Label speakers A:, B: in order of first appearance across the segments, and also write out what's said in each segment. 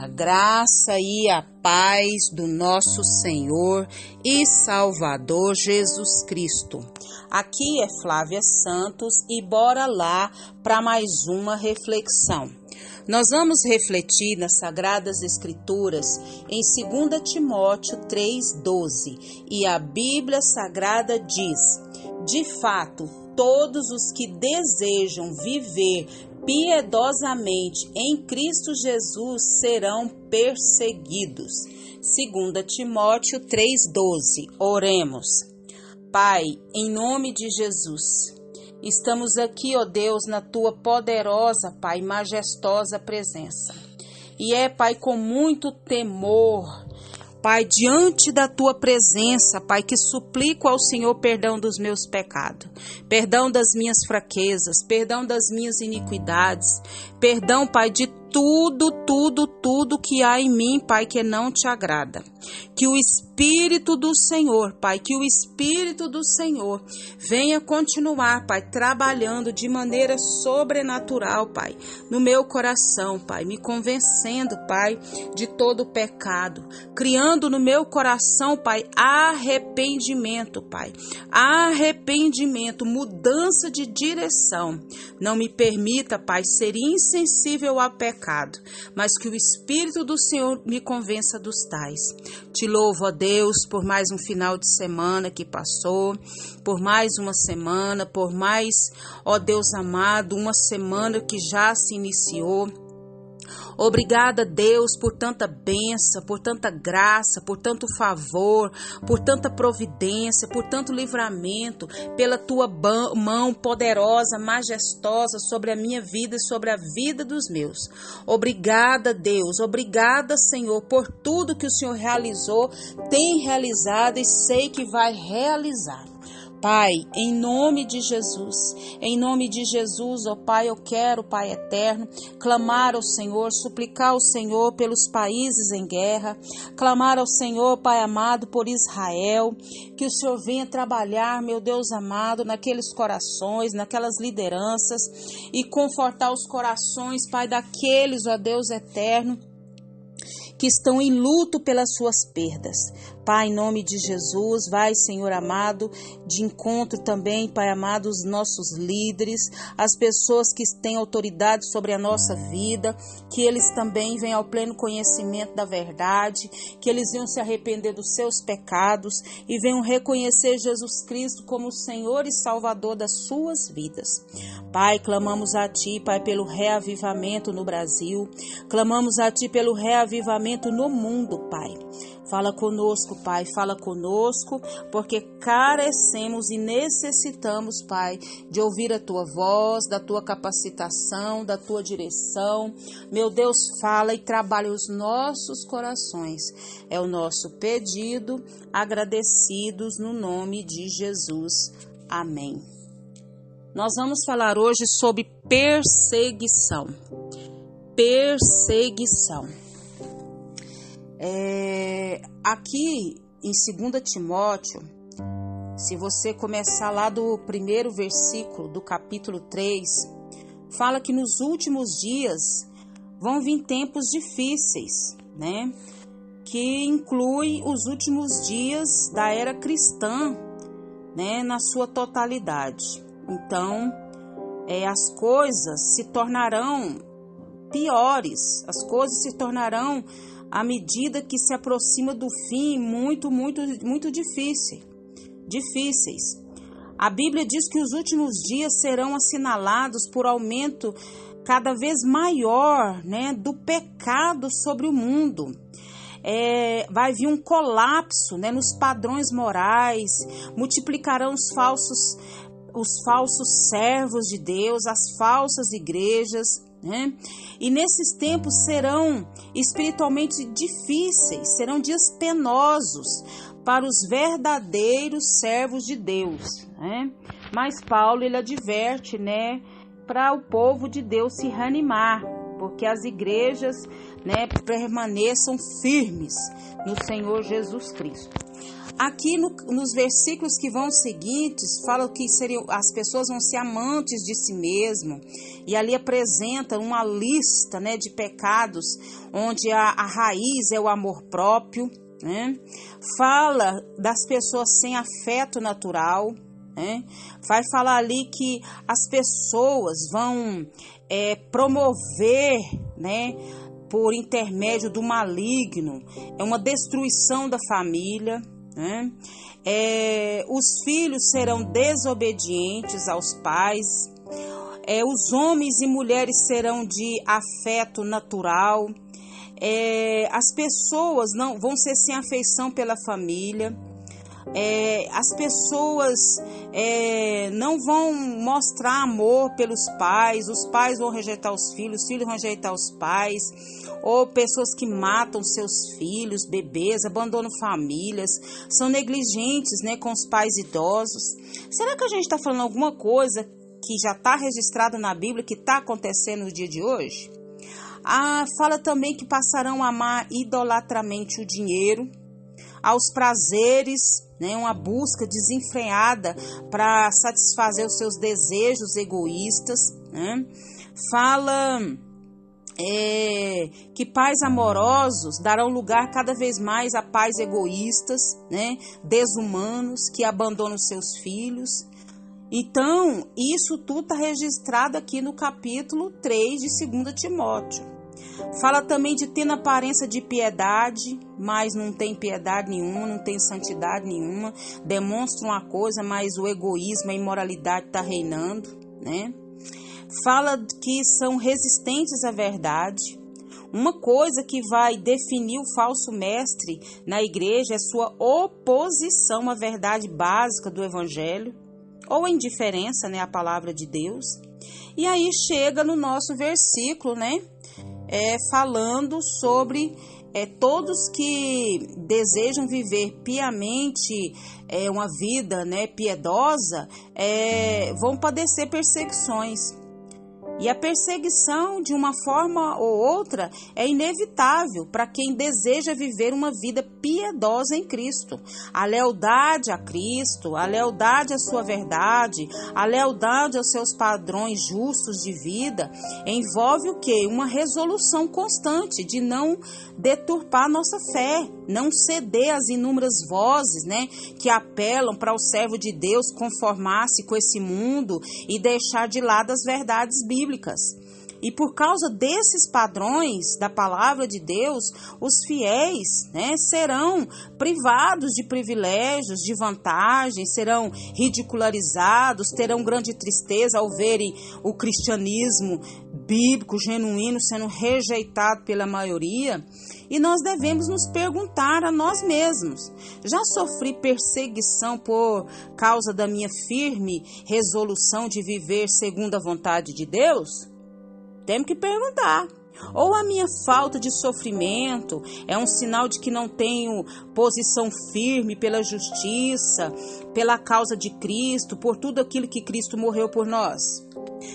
A: A graça e a paz do nosso Senhor e Salvador Jesus Cristo. Aqui é Flávia Santos e bora lá para mais uma reflexão. Nós vamos refletir nas Sagradas Escrituras em 2 Timóteo 3,12 e a Bíblia Sagrada diz: De fato, todos os que desejam viver piedosamente em Cristo Jesus serão perseguidos. 2 Timóteo 3,12 Oremos. Pai, em nome de Jesus, Estamos aqui, ó Deus, na tua poderosa, Pai, majestosa presença. E é, Pai, com muito temor, Pai, diante da tua presença, Pai, que suplico ao Senhor perdão dos meus pecados, perdão das minhas fraquezas, perdão das minhas iniquidades, perdão, Pai, de tudo, tudo, tudo que há em mim, Pai, que não te agrada. Que o Espírito do Senhor, Pai, que o Espírito do Senhor venha continuar, Pai, trabalhando de maneira sobrenatural, Pai, no meu coração, Pai, me convencendo, Pai, de todo o pecado, criando no meu coração, Pai, arrependimento, Pai, arrependimento, mudança de direção. Não me permita, Pai, ser insensível a pecado pecado, mas que o Espírito do Senhor me convença dos tais. Te louvo, ó Deus, por mais um final de semana que passou, por mais uma semana, por mais, ó Deus amado, uma semana que já se iniciou. Obrigada, Deus, por tanta benção, por tanta graça, por tanto favor, por tanta providência, por tanto livramento, pela tua mão poderosa, majestosa sobre a minha vida e sobre a vida dos meus. Obrigada, Deus, obrigada, Senhor, por tudo que o Senhor realizou, tem realizado e sei que vai realizar. Pai, em nome de Jesus, em nome de Jesus, ó Pai, eu quero, Pai eterno, clamar ao Senhor, suplicar ao Senhor pelos países em guerra, clamar ao Senhor, Pai amado, por Israel, que o Senhor venha trabalhar, meu Deus amado, naqueles corações, naquelas lideranças e confortar os corações, Pai, daqueles, ó Deus eterno, que estão em luto pelas suas perdas. Pai, em nome de Jesus, vai, Senhor amado, de encontro também, Pai amado, os nossos líderes, as pessoas que têm autoridade sobre a nossa vida, que eles também venham ao pleno conhecimento da verdade, que eles venham se arrepender dos seus pecados e venham reconhecer Jesus Cristo como o Senhor e Salvador das suas vidas. Pai, clamamos a Ti, Pai, pelo reavivamento no Brasil, clamamos a Ti pelo reavivamento no mundo, Pai. Fala conosco, Pai, fala conosco, porque carecemos e necessitamos, Pai, de ouvir a tua voz, da tua capacitação, da tua direção. Meu Deus, fala e trabalha os nossos corações. É o nosso pedido, agradecidos no nome de Jesus. Amém. Nós vamos falar hoje sobre perseguição. Perseguição. É, aqui em 2 Timóteo, se você começar lá do primeiro versículo do capítulo 3, fala que nos últimos dias vão vir tempos difíceis, né? Que inclui os últimos dias da era cristã, né? Na sua totalidade. Então, é, as coisas se tornarão piores, as coisas se tornarão à medida que se aproxima do fim muito, muito, muito difícil, difíceis. A Bíblia diz que os últimos dias serão assinalados por aumento cada vez maior né, do pecado sobre o mundo. É, vai vir um colapso né, nos padrões morais, multiplicarão os falsos, os falsos servos de Deus, as falsas igrejas, né? E nesses tempos serão espiritualmente difíceis, serão dias penosos para os verdadeiros servos de Deus. Né? Mas Paulo ele adverte, né, para o povo de Deus se reanimar, porque as igrejas, né, permaneçam firmes no Senhor Jesus Cristo. Aqui no, nos versículos que vão seguintes, fala que seriam, as pessoas vão ser amantes de si mesmo. E ali apresenta uma lista né, de pecados, onde a, a raiz é o amor próprio. Né? Fala das pessoas sem afeto natural. Né? Vai falar ali que as pessoas vão é, promover, né, por intermédio do maligno, é uma destruição da família. Né? É, os filhos serão desobedientes aos pais, é, os homens e mulheres serão de afeto natural, é, as pessoas não vão ser sem afeição pela família é, as pessoas é, não vão mostrar amor pelos pais, os pais vão rejeitar os filhos, os filhos vão rejeitar os pais, ou pessoas que matam seus filhos, bebês, abandonam famílias, são negligentes né, com os pais idosos. Será que a gente está falando alguma coisa que já está registrado na Bíblia, que está acontecendo no dia de hoje? Ah, fala também que passarão a amar idolatramente o dinheiro, aos prazeres, né, uma busca desenfreada para satisfazer os seus desejos egoístas. Né? Fala é, que pais amorosos darão lugar cada vez mais a pais egoístas, né, desumanos, que abandonam seus filhos. Então, isso tudo está registrado aqui no capítulo 3 de 2 Timóteo. Fala também de ter aparência de piedade, mas não tem piedade nenhuma, não tem santidade nenhuma. Demonstra uma coisa, mas o egoísmo, a imoralidade está reinando, né? Fala que são resistentes à verdade. Uma coisa que vai definir o falso mestre na igreja é sua oposição à verdade básica do evangelho ou indiferença, né, à palavra de Deus. E aí chega no nosso versículo, né? É, falando sobre é, todos que desejam viver piamente é, uma vida né, piedosa é, vão padecer perseguições. E a perseguição, de uma forma ou outra, é inevitável para quem deseja viver uma vida piedosa em Cristo. A lealdade a Cristo, a lealdade à sua verdade, a lealdade aos seus padrões justos de vida, envolve o que? Uma resolução constante de não deturpar nossa fé, não ceder às inúmeras vozes, né, que apelam para o servo de Deus conformar-se com esse mundo e deixar de lado as verdades bíblicas. E por causa desses padrões da palavra de Deus, os fiéis né, serão privados de privilégios, de vantagens, serão ridicularizados, terão grande tristeza ao verem o cristianismo bíblico, genuíno, sendo rejeitado pela maioria. E nós devemos nos perguntar a nós mesmos: já sofri perseguição por causa da minha firme resolução de viver segundo a vontade de Deus? Temos que perguntar. Ou a minha falta de sofrimento é um sinal de que não tenho posição firme pela justiça, pela causa de Cristo, por tudo aquilo que Cristo morreu por nós?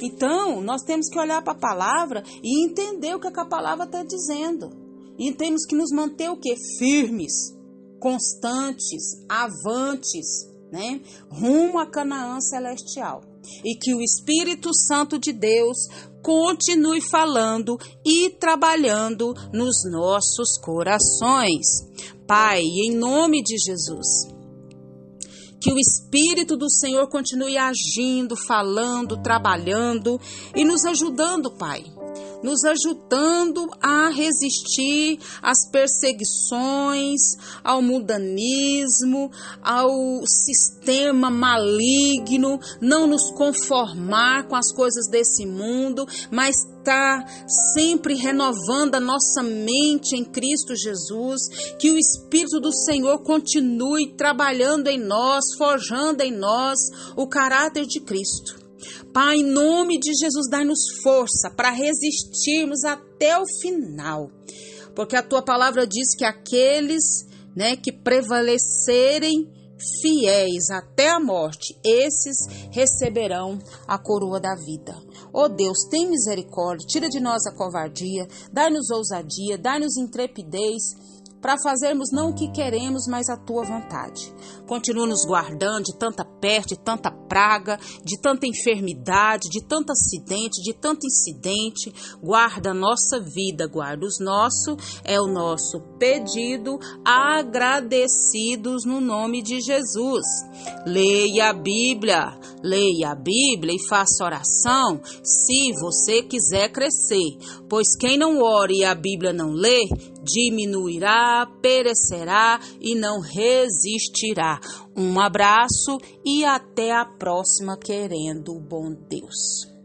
A: Então, nós temos que olhar para a palavra e entender o que, é que a palavra está dizendo. E temos que nos manter o que? Firmes, constantes, avantes, né? Rumo a Canaã celestial. E que o Espírito Santo de Deus continue falando e trabalhando nos nossos corações. Pai, em nome de Jesus, que o Espírito do Senhor continue agindo, falando, trabalhando e nos ajudando, Pai nos ajudando a resistir às perseguições, ao mundanismo, ao sistema maligno, não nos conformar com as coisas desse mundo, mas estar sempre renovando a nossa mente em Cristo Jesus, que o Espírito do Senhor continue trabalhando em nós, forjando em nós o caráter de Cristo. Pai, em nome de Jesus, dai-nos força para resistirmos até o final. Porque a tua palavra diz que aqueles né, que prevalecerem fiéis até a morte, esses receberão a coroa da vida. Oh Deus, tem misericórdia, tira de nós a covardia, dai-nos ousadia, dai-nos intrepidez para fazermos não o que queremos, mas a tua vontade. Continua nos guardando de tanta peste, de tanta praga, de tanta enfermidade, de tanto acidente, de tanto incidente. Guarda a nossa vida, guarda os nossos, é o nosso pedido, agradecidos no nome de Jesus. Leia a Bíblia, leia a Bíblia e faça oração se você quiser crescer, pois quem não ore e a Bíblia não lê, diminuirá, perecerá e não resistirá. Um abraço e até a próxima, querendo o bom Deus.